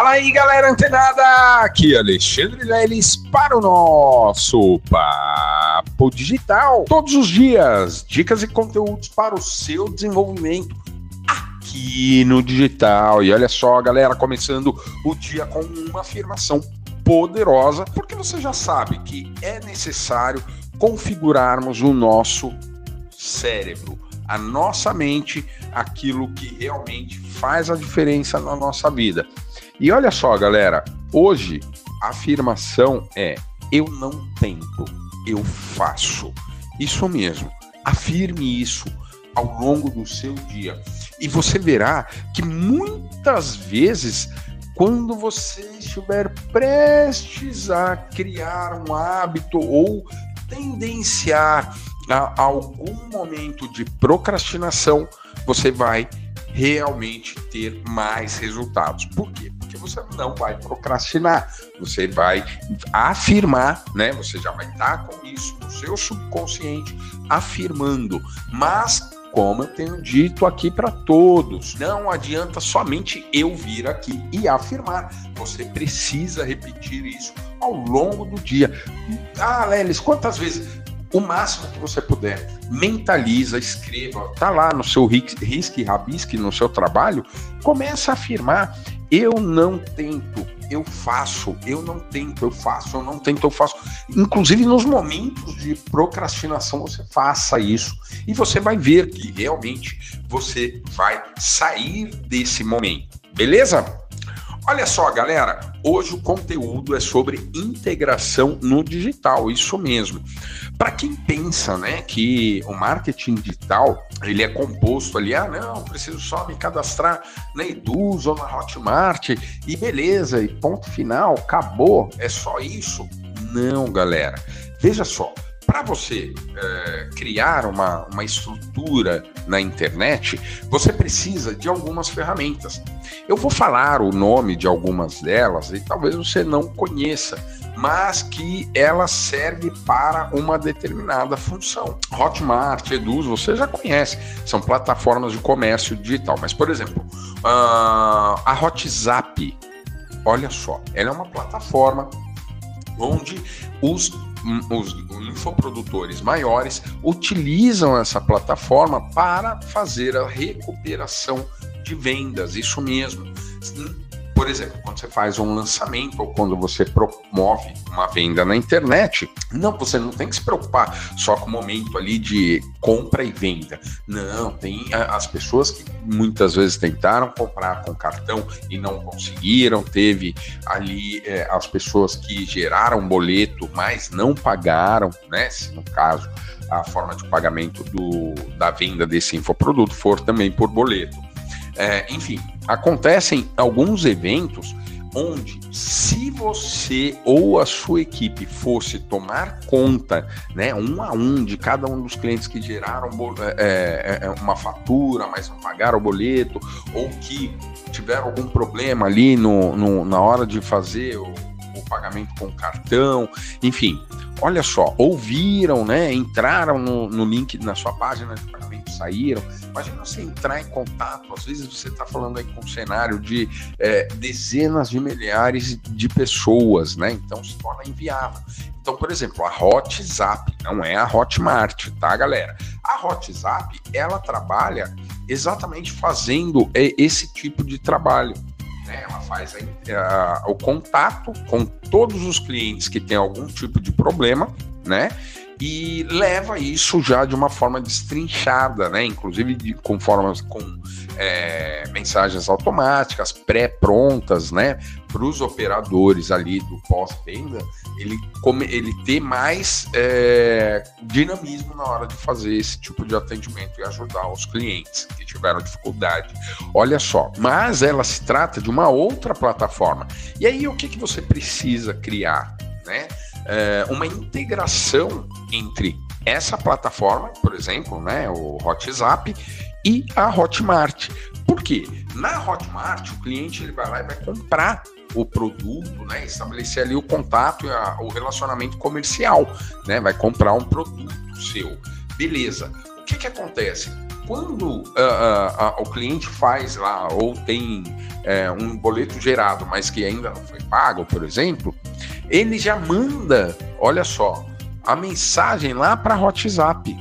Fala aí, galera antenada! Aqui é Alexandre Leles para o nosso Papo Digital. Todos os dias, dicas e conteúdos para o seu desenvolvimento aqui no digital. E olha só, galera, começando o dia com uma afirmação poderosa, porque você já sabe que é necessário configurarmos o nosso cérebro, a nossa mente, aquilo que realmente faz a diferença na nossa vida. E olha só, galera, hoje a afirmação é: eu não tento, eu faço. Isso mesmo. Afirme isso ao longo do seu dia. E você verá que muitas vezes, quando você estiver prestes a criar um hábito ou tendenciar a algum momento de procrastinação, você vai realmente ter mais resultados. Por quê? Você não vai procrastinar, você vai afirmar, né? Você já vai estar com isso no seu subconsciente afirmando, mas como eu tenho dito aqui para todos, não adianta somente eu vir aqui e afirmar. Você precisa repetir isso ao longo do dia. Ah, Lelis, quantas vezes? o máximo que você puder. Mentaliza, escreva, tá lá no seu risque rabisque, no seu trabalho, começa a afirmar: eu não tento, eu faço, eu não tento, eu faço, eu não tento, eu faço. Inclusive nos momentos de procrastinação, você faça isso e você vai ver que realmente você vai sair desse momento. Beleza? Olha só, galera, hoje o conteúdo é sobre integração no digital, isso mesmo. Para quem pensa, né, que o marketing digital ele é composto ali, ah, não, preciso só me cadastrar na Eduz ou na Hotmart e beleza, e ponto final, acabou, é só isso? Não, galera. Veja só, para você é, criar uma, uma estrutura na internet, você precisa de algumas ferramentas. Eu vou falar o nome de algumas delas e talvez você não conheça, mas que ela serve para uma determinada função. Hotmart, Eduz, você já conhece, são plataformas de comércio digital. Mas, por exemplo, uh, a WhatsApp, olha só, ela é uma plataforma onde os os infoprodutores maiores utilizam essa plataforma para fazer a recuperação de vendas, isso mesmo. Por exemplo, quando você faz um lançamento ou quando você promove uma venda na internet, não, você não tem que se preocupar só com o momento ali de compra e venda. Não, tem as pessoas que muitas vezes tentaram comprar com cartão e não conseguiram, teve ali é, as pessoas que geraram boleto, mas não pagaram, né? Se no caso a forma de pagamento do, da venda desse infoproduto for também por boleto. É, enfim, acontecem alguns eventos onde, se você ou a sua equipe fosse tomar conta, né, um a um, de cada um dos clientes que geraram é, é, é, uma fatura, mas não pagaram o boleto, ou que tiveram algum problema ali no, no na hora de fazer o, pagamento com cartão, enfim, olha só, ouviram, né, entraram no, no link na sua página de pagamento saíram. Imagina você entrar em contato, às vezes você está falando aí com um cenário de é, dezenas de milhares de pessoas, né? Então se torna inviável. Então, por exemplo, a WhatsApp não é a Hotmart, tá, galera? A WhatsApp, ela trabalha exatamente fazendo é, esse tipo de trabalho. Né? Ela faz a, a, o contato com todos os clientes que têm algum tipo de problema, né? E leva isso já de uma forma destrinchada, né? Inclusive de, com formas com é, mensagens automáticas pré-prontas, né? Para os operadores ali do pós-venda, ele, ele ter mais é, dinamismo na hora de fazer esse tipo de atendimento e ajudar os clientes que tiveram dificuldade. Olha só, mas ela se trata de uma outra plataforma. E aí o que, que você precisa criar, né? É, uma integração entre essa plataforma, por exemplo, né, o WhatsApp, e a Hotmart. Por quê? Na Hotmart, o cliente ele vai lá e vai comprar o produto, né, estabelecer ali o contato e a, o relacionamento comercial, né, vai comprar um produto seu. Beleza. O que, que acontece? Quando uh, uh, uh, o cliente faz lá, ou tem é, um boleto gerado, mas que ainda não foi pago, por exemplo, ele já manda, olha só, a mensagem lá para WhatsApp,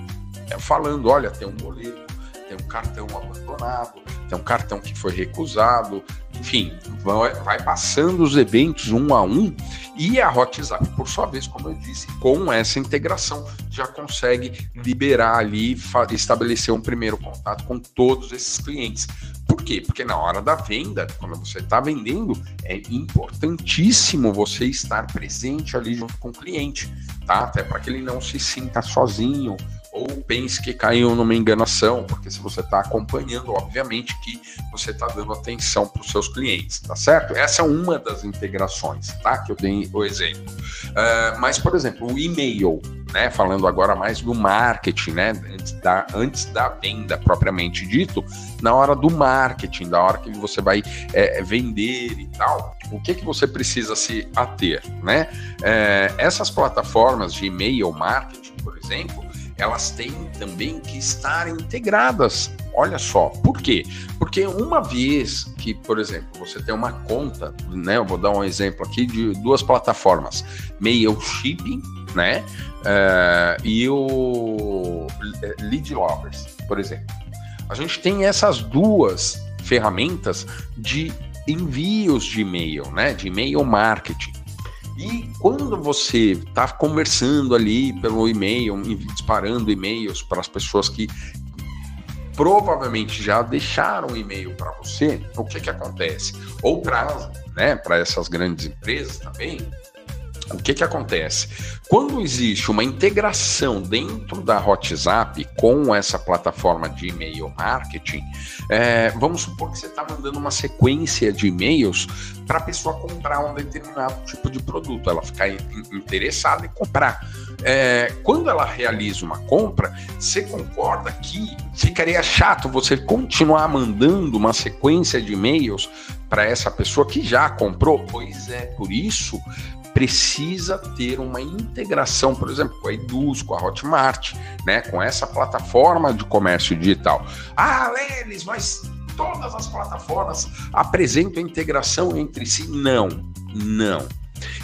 é, falando: olha, tem um boleto, tem um cartão abandonado, tem um cartão que foi recusado, enfim, vai, passando os eventos um a um e a WhatsApp, por sua vez, como eu disse, com essa integração, já consegue liberar ali, estabelecer um primeiro contato com todos esses clientes. Por quê? Porque na hora da venda, quando você está vendendo, é importantíssimo você estar presente ali junto com o cliente, tá? Até para que ele não se sinta sozinho, ou pense que caiu numa enganação, porque se você está acompanhando, obviamente que você está dando atenção para os seus clientes, tá certo? Essa é uma das integrações, tá? Que eu dei o exemplo. Uh, mas, por exemplo, o e-mail, né? Falando agora mais do marketing, né? Antes da, antes da venda propriamente dito, na hora do marketing, da hora que você vai é, vender e tal, o que, que você precisa se ater, né? É, essas plataformas de e-mail marketing, por exemplo, elas têm também que estar integradas. Olha só, por quê? Porque uma vez que, por exemplo, você tem uma conta, né? Eu vou dar um exemplo aqui de duas plataformas, Mailchimp, né? Uh, e o Lead Lovers, por exemplo. A gente tem essas duas ferramentas de envios de e-mail, né? De e-mail marketing. E quando você está conversando ali pelo e-mail, disparando e-mails para as pessoas que provavelmente já deixaram e-mail para você, o que que acontece? Ou para né, para essas grandes empresas também, o que, que acontece? Quando existe uma integração dentro da WhatsApp com essa plataforma de e-mail marketing, é, vamos supor que você está mandando uma sequência de e-mails para a pessoa comprar um determinado tipo de produto, ela ficar interessada em comprar. É, quando ela realiza uma compra, você concorda que ficaria chato você continuar mandando uma sequência de e-mails para essa pessoa que já comprou? Pois é, por isso precisa ter uma integração, por exemplo, com a Eduz, com a Hotmart, né, com essa plataforma de comércio digital. Ah, Lelis, mas todas as plataformas apresentam integração entre si? Não, não.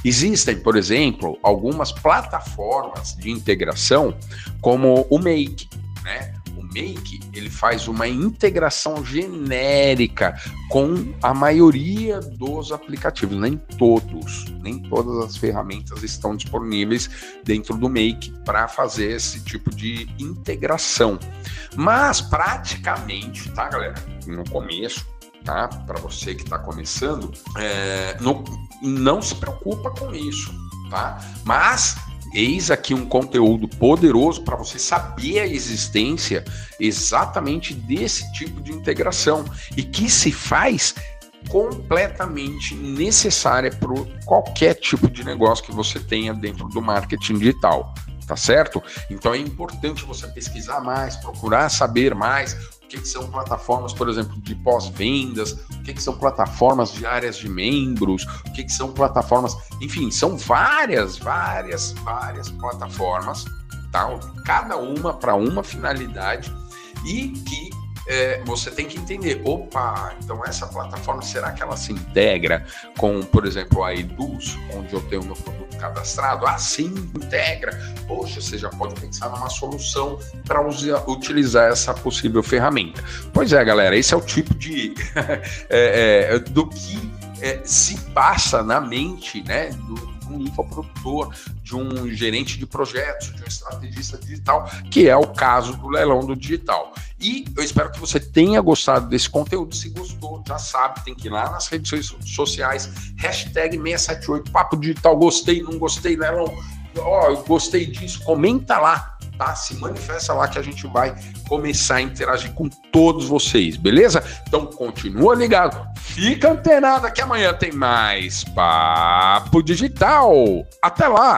Existem, por exemplo, algumas plataformas de integração, como o Make, né? Make ele faz uma integração genérica com a maioria dos aplicativos, nem todos, nem todas as ferramentas estão disponíveis dentro do Make para fazer esse tipo de integração. Mas praticamente, tá, galera? No começo, tá? Para você que está começando, é, não, não se preocupa com isso, tá? Mas Eis aqui um conteúdo poderoso para você saber a existência exatamente desse tipo de integração e que se faz completamente necessária para qualquer tipo de negócio que você tenha dentro do marketing digital tá certo? Então é importante você pesquisar mais, procurar saber mais o que, que são plataformas, por exemplo, de pós-vendas, o que, que são plataformas de áreas de membros, o que, que são plataformas, enfim, são várias, várias, várias plataformas, tá? Cada uma para uma finalidade e que é, você tem que entender, opa, então essa plataforma, será que ela se integra com, por exemplo, a Eduz, onde eu tenho meu produto cadastrado? Ah, sim, integra. Poxa, você já pode pensar numa solução para utilizar essa possível ferramenta. Pois é, galera, esse é o tipo de é, é, do que é, se passa na mente, né, do, um infoprodutor, de um gerente de projetos, de um estrategista digital, que é o caso do leilão do digital. E eu espero que você tenha gostado desse conteúdo. Se gostou, já sabe, tem que ir lá nas redes sociais, hashtag 678, papo digital, gostei, não gostei, leilão, ó, eu gostei disso, comenta lá tá? Se manifesta lá que a gente vai começar a interagir com todos vocês, beleza? Então continua ligado, fica antenado que amanhã tem mais Papo Digital. Até lá!